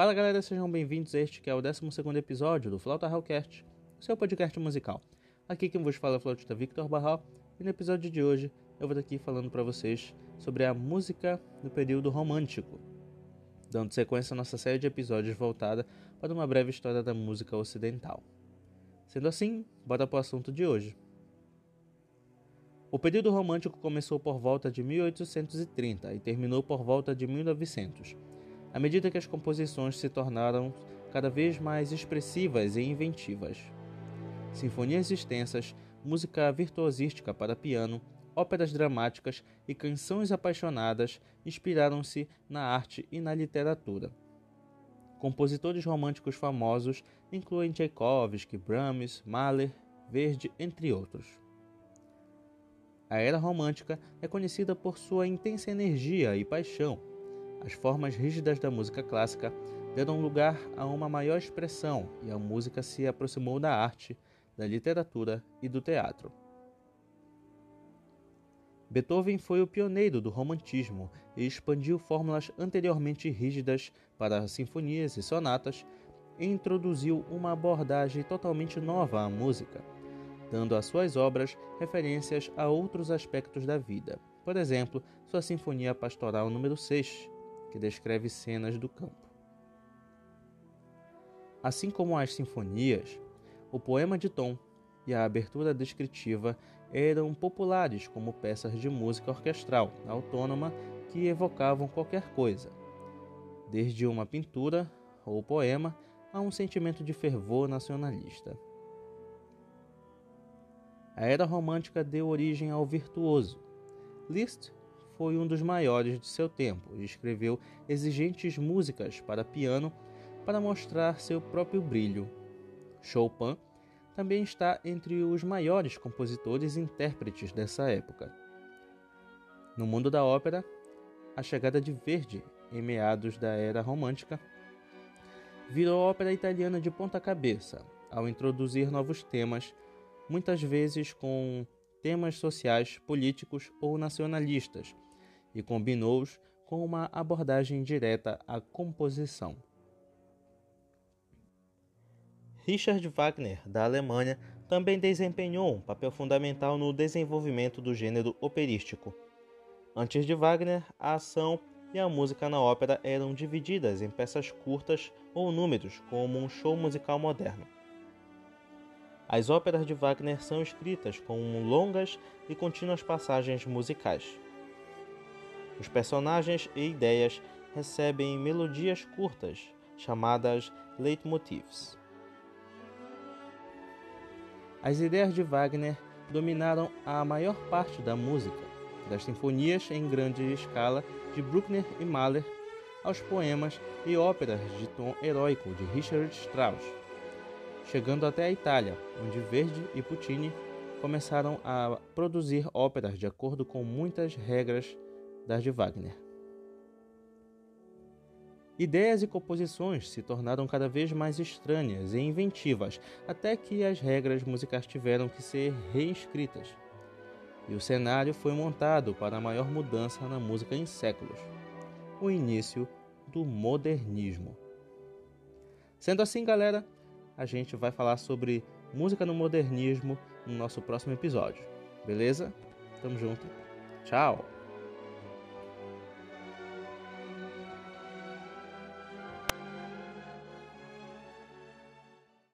Fala galera, sejam bem-vindos a este que é o 12 episódio do Flauta Hallcast, seu podcast musical. Aqui quem vos fala é o flautista Victor Barral e no episódio de hoje eu vou estar aqui falando para vocês sobre a música no período romântico, dando sequência à nossa série de episódios voltada para uma breve história da música ocidental. Sendo assim, bora para o assunto de hoje. O período romântico começou por volta de 1830 e terminou por volta de 1900 à medida que as composições se tornaram cada vez mais expressivas e inventivas. Sinfonias extensas, música virtuosística para piano, óperas dramáticas e canções apaixonadas inspiraram-se na arte e na literatura. Compositores românticos famosos incluem Tchaikovsky, Brahms, Mahler, Verdi, entre outros. A era romântica é conhecida por sua intensa energia e paixão, as formas rígidas da música clássica deram lugar a uma maior expressão e a música se aproximou da arte, da literatura e do teatro. Beethoven foi o pioneiro do romantismo e expandiu fórmulas anteriormente rígidas para sinfonias e sonatas e introduziu uma abordagem totalmente nova à música, dando às suas obras referências a outros aspectos da vida. Por exemplo, sua Sinfonia Pastoral número 6, que descreve cenas do campo. Assim como as sinfonias, o poema de tom e a abertura descritiva eram populares como peças de música orquestral autônoma que evocavam qualquer coisa, desde uma pintura ou poema a um sentimento de fervor nacionalista. A era romântica deu origem ao virtuoso. Liszt foi um dos maiores de seu tempo e escreveu exigentes músicas para piano para mostrar seu próprio brilho. Chopin também está entre os maiores compositores e intérpretes dessa época. No mundo da ópera, a chegada de Verdi em meados da era romântica virou a ópera italiana de ponta cabeça ao introduzir novos temas, muitas vezes com temas sociais, políticos ou nacionalistas, e combinou-os com uma abordagem direta à composição. Richard Wagner, da Alemanha, também desempenhou um papel fundamental no desenvolvimento do gênero operístico. Antes de Wagner, a ação e a música na ópera eram divididas em peças curtas ou números, como um show musical moderno. As óperas de Wagner são escritas com longas e contínuas passagens musicais. Os personagens e ideias recebem melodias curtas, chamadas leitmotifs. As ideias de Wagner dominaram a maior parte da música, das sinfonias em grande escala de Bruckner e Mahler aos poemas e óperas de tom heróico de Richard Strauss, chegando até a Itália, onde Verdi e Puccini começaram a produzir óperas de acordo com muitas regras das de Wagner. Ideias e composições se tornaram cada vez mais estranhas e inventivas, até que as regras musicais tiveram que ser reescritas. E o cenário foi montado para a maior mudança na música em séculos o início do modernismo. Sendo assim, galera, a gente vai falar sobre música no modernismo no nosso próximo episódio. Beleza? Tamo junto. Tchau!